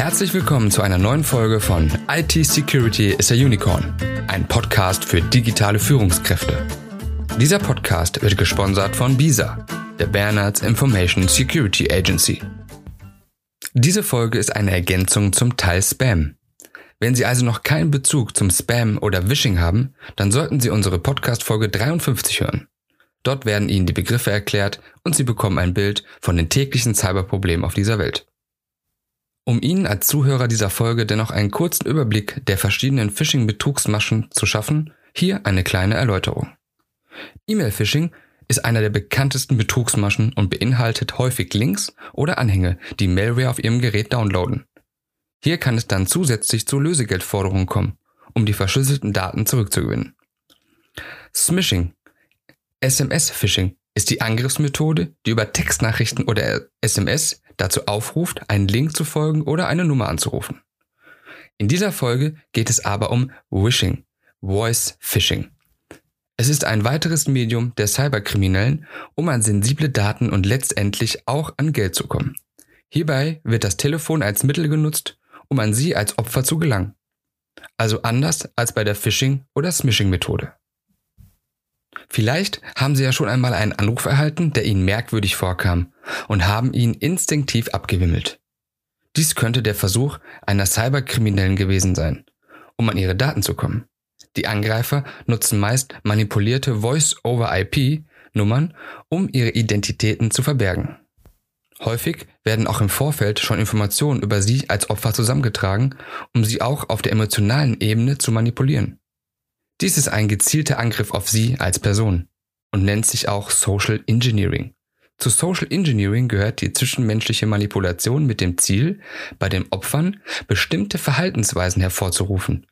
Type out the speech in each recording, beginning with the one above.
Herzlich willkommen zu einer neuen Folge von IT Security is a Unicorn, ein Podcast für digitale Führungskräfte. Dieser Podcast wird gesponsert von BISA, der Bernards Information Security Agency. Diese Folge ist eine Ergänzung zum Teil Spam. Wenn Sie also noch keinen Bezug zum Spam oder Wishing haben, dann sollten Sie unsere Podcast-Folge 53 hören. Dort werden Ihnen die Begriffe erklärt und Sie bekommen ein Bild von den täglichen Cyberproblemen auf dieser Welt. Um Ihnen als Zuhörer dieser Folge dennoch einen kurzen Überblick der verschiedenen Phishing-Betrugsmaschen zu schaffen, hier eine kleine Erläuterung. E-Mail-Phishing ist einer der bekanntesten Betrugsmaschen und beinhaltet häufig Links oder Anhänge, die Malware auf Ihrem Gerät downloaden. Hier kann es dann zusätzlich zu Lösegeldforderungen kommen, um die verschlüsselten Daten zurückzugewinnen. Smishing, SMS-Phishing ist die Angriffsmethode, die über Textnachrichten oder SMS dazu aufruft, einen Link zu folgen oder eine Nummer anzurufen. In dieser Folge geht es aber um Wishing, Voice Phishing. Es ist ein weiteres Medium der Cyberkriminellen, um an sensible Daten und letztendlich auch an Geld zu kommen. Hierbei wird das Telefon als Mittel genutzt, um an Sie als Opfer zu gelangen. Also anders als bei der Phishing- oder Smishing-Methode. Vielleicht haben Sie ja schon einmal einen Anruf erhalten, der Ihnen merkwürdig vorkam und haben ihn instinktiv abgewimmelt. Dies könnte der Versuch einer Cyberkriminellen gewesen sein, um an ihre Daten zu kommen. Die Angreifer nutzen meist manipulierte Voice-over-IP-Nummern, um ihre Identitäten zu verbergen. Häufig werden auch im Vorfeld schon Informationen über sie als Opfer zusammengetragen, um sie auch auf der emotionalen Ebene zu manipulieren. Dies ist ein gezielter Angriff auf Sie als Person und nennt sich auch Social Engineering. Zu Social Engineering gehört die zwischenmenschliche Manipulation mit dem Ziel, bei den Opfern bestimmte Verhaltensweisen hervorzurufen,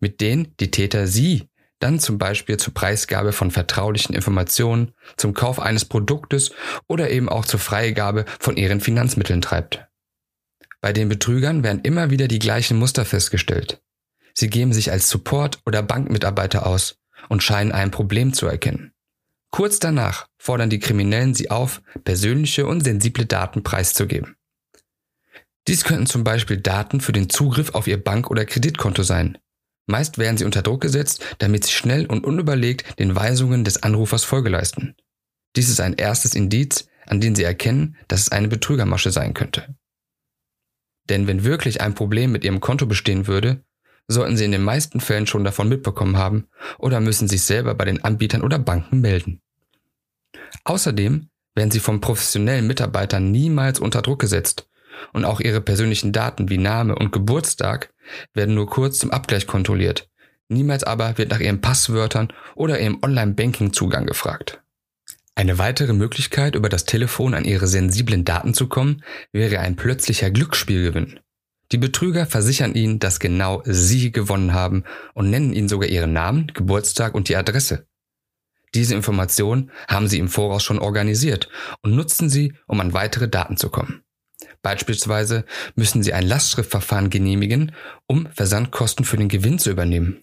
mit denen die Täter Sie dann zum Beispiel zur Preisgabe von vertraulichen Informationen, zum Kauf eines Produktes oder eben auch zur Freigabe von ihren Finanzmitteln treibt. Bei den Betrügern werden immer wieder die gleichen Muster festgestellt. Sie geben sich als Support- oder Bankmitarbeiter aus und scheinen ein Problem zu erkennen. Kurz danach fordern die Kriminellen sie auf, persönliche und sensible Daten preiszugeben. Dies könnten zum Beispiel Daten für den Zugriff auf ihr Bank- oder Kreditkonto sein. Meist werden sie unter Druck gesetzt, damit sie schnell und unüberlegt den Weisungen des Anrufers Folge leisten. Dies ist ein erstes Indiz, an dem sie erkennen, dass es eine Betrügermasche sein könnte. Denn wenn wirklich ein Problem mit ihrem Konto bestehen würde, sollten sie in den meisten Fällen schon davon mitbekommen haben oder müssen sich selber bei den Anbietern oder Banken melden. Außerdem werden sie von professionellen Mitarbeitern niemals unter Druck gesetzt und auch ihre persönlichen Daten wie Name und Geburtstag werden nur kurz zum Abgleich kontrolliert. Niemals aber wird nach ihren Passwörtern oder ihrem Online-Banking-Zugang gefragt. Eine weitere Möglichkeit, über das Telefon an ihre sensiblen Daten zu kommen, wäre ein plötzlicher Glücksspielgewinn. Die Betrüger versichern ihnen, dass genau sie gewonnen haben und nennen ihnen sogar ihren Namen, Geburtstag und die Adresse. Diese Informationen haben sie im Voraus schon organisiert und nutzen sie, um an weitere Daten zu kommen. Beispielsweise müssen sie ein Lastschriftverfahren genehmigen, um Versandkosten für den Gewinn zu übernehmen.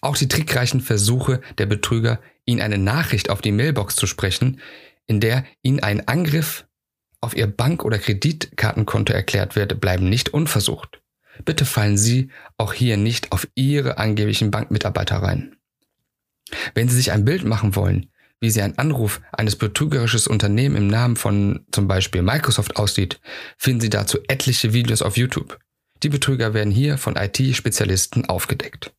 Auch die trickreichen Versuche der Betrüger, ihnen eine Nachricht auf die Mailbox zu sprechen, in der ihnen ein Angriff auf Ihr Bank- oder Kreditkartenkonto erklärt wird, bleiben nicht unversucht. Bitte fallen Sie auch hier nicht auf Ihre angeblichen Bankmitarbeiter rein. Wenn Sie sich ein Bild machen wollen, wie Sie ein Anruf eines betrügerisches Unternehmen im Namen von zum Beispiel Microsoft aussieht, finden Sie dazu etliche Videos auf YouTube. Die Betrüger werden hier von IT-Spezialisten aufgedeckt.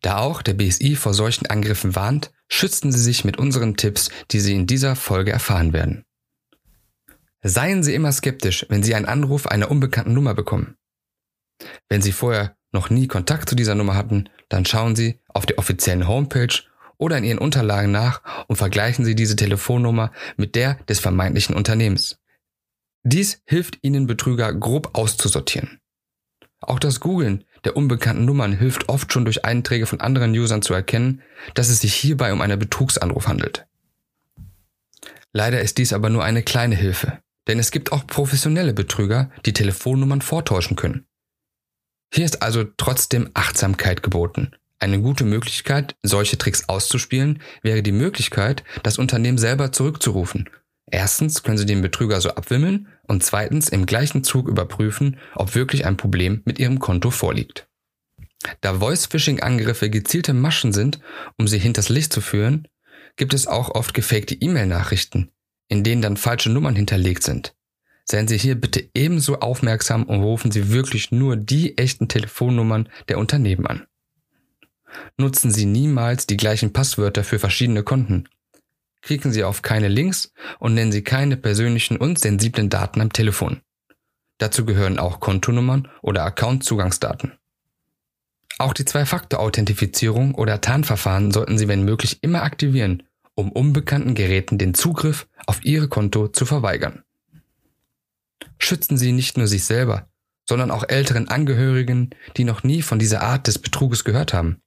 Da auch der BSI vor solchen Angriffen warnt, schützen Sie sich mit unseren Tipps, die Sie in dieser Folge erfahren werden. Seien Sie immer skeptisch, wenn Sie einen Anruf einer unbekannten Nummer bekommen. Wenn Sie vorher noch nie Kontakt zu dieser Nummer hatten, dann schauen Sie auf der offiziellen Homepage oder in Ihren Unterlagen nach und vergleichen Sie diese Telefonnummer mit der des vermeintlichen Unternehmens. Dies hilft Ihnen Betrüger grob auszusortieren. Auch das Googlen der unbekannten Nummern hilft oft schon durch Einträge von anderen Usern zu erkennen, dass es sich hierbei um einen Betrugsanruf handelt. Leider ist dies aber nur eine kleine Hilfe. Denn es gibt auch professionelle Betrüger, die Telefonnummern vortäuschen können. Hier ist also trotzdem Achtsamkeit geboten. Eine gute Möglichkeit, solche Tricks auszuspielen, wäre die Möglichkeit, das Unternehmen selber zurückzurufen. Erstens können Sie den Betrüger so abwimmeln und zweitens im gleichen Zug überprüfen, ob wirklich ein Problem mit Ihrem Konto vorliegt. Da Voice-Phishing-Angriffe gezielte Maschen sind, um Sie hinters Licht zu führen, gibt es auch oft gefakte E-Mail-Nachrichten, in denen dann falsche Nummern hinterlegt sind. Seien Sie hier bitte ebenso aufmerksam und rufen Sie wirklich nur die echten Telefonnummern der Unternehmen an. Nutzen Sie niemals die gleichen Passwörter für verschiedene Konten. Klicken Sie auf keine Links und nennen Sie keine persönlichen und sensiblen Daten am Telefon. Dazu gehören auch Kontonummern oder Account-Zugangsdaten. Auch die Zwei-Faktor-Authentifizierung oder Tarnverfahren sollten Sie wenn möglich immer aktivieren, um unbekannten Geräten den Zugriff auf Ihre Konto zu verweigern. Schützen Sie nicht nur sich selber, sondern auch älteren Angehörigen, die noch nie von dieser Art des Betruges gehört haben.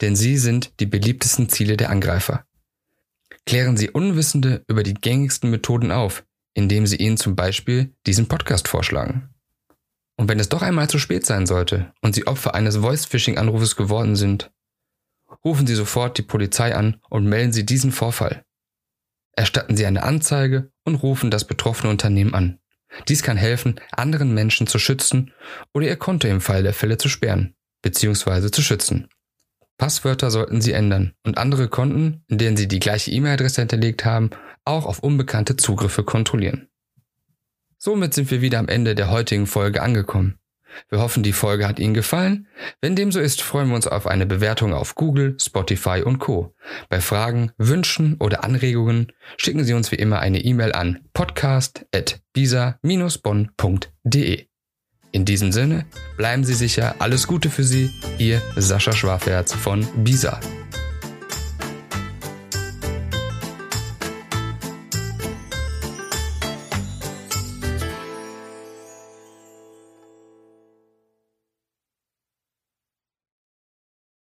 Denn sie sind die beliebtesten Ziele der Angreifer. Klären Sie Unwissende über die gängigsten Methoden auf, indem Sie ihnen zum Beispiel diesen Podcast vorschlagen. Und wenn es doch einmal zu spät sein sollte und Sie Opfer eines Voice-Phishing-Anrufes geworden sind, rufen Sie sofort die Polizei an und melden Sie diesen Vorfall. Erstatten Sie eine Anzeige und rufen das betroffene Unternehmen an. Dies kann helfen, anderen Menschen zu schützen oder ihr Konto im Fall der Fälle zu sperren bzw. zu schützen. Passwörter sollten Sie ändern und andere Konten, in denen Sie die gleiche E-Mail-Adresse hinterlegt haben, auch auf unbekannte Zugriffe kontrollieren. Somit sind wir wieder am Ende der heutigen Folge angekommen. Wir hoffen, die Folge hat Ihnen gefallen. Wenn dem so ist, freuen wir uns auf eine Bewertung auf Google, Spotify und Co. Bei Fragen, Wünschen oder Anregungen schicken Sie uns wie immer eine E-Mail an podcast.bisa-bonn.de. In diesem Sinne, bleiben Sie sicher, alles Gute für Sie, Ihr Sascha Schwaferz von Bisa.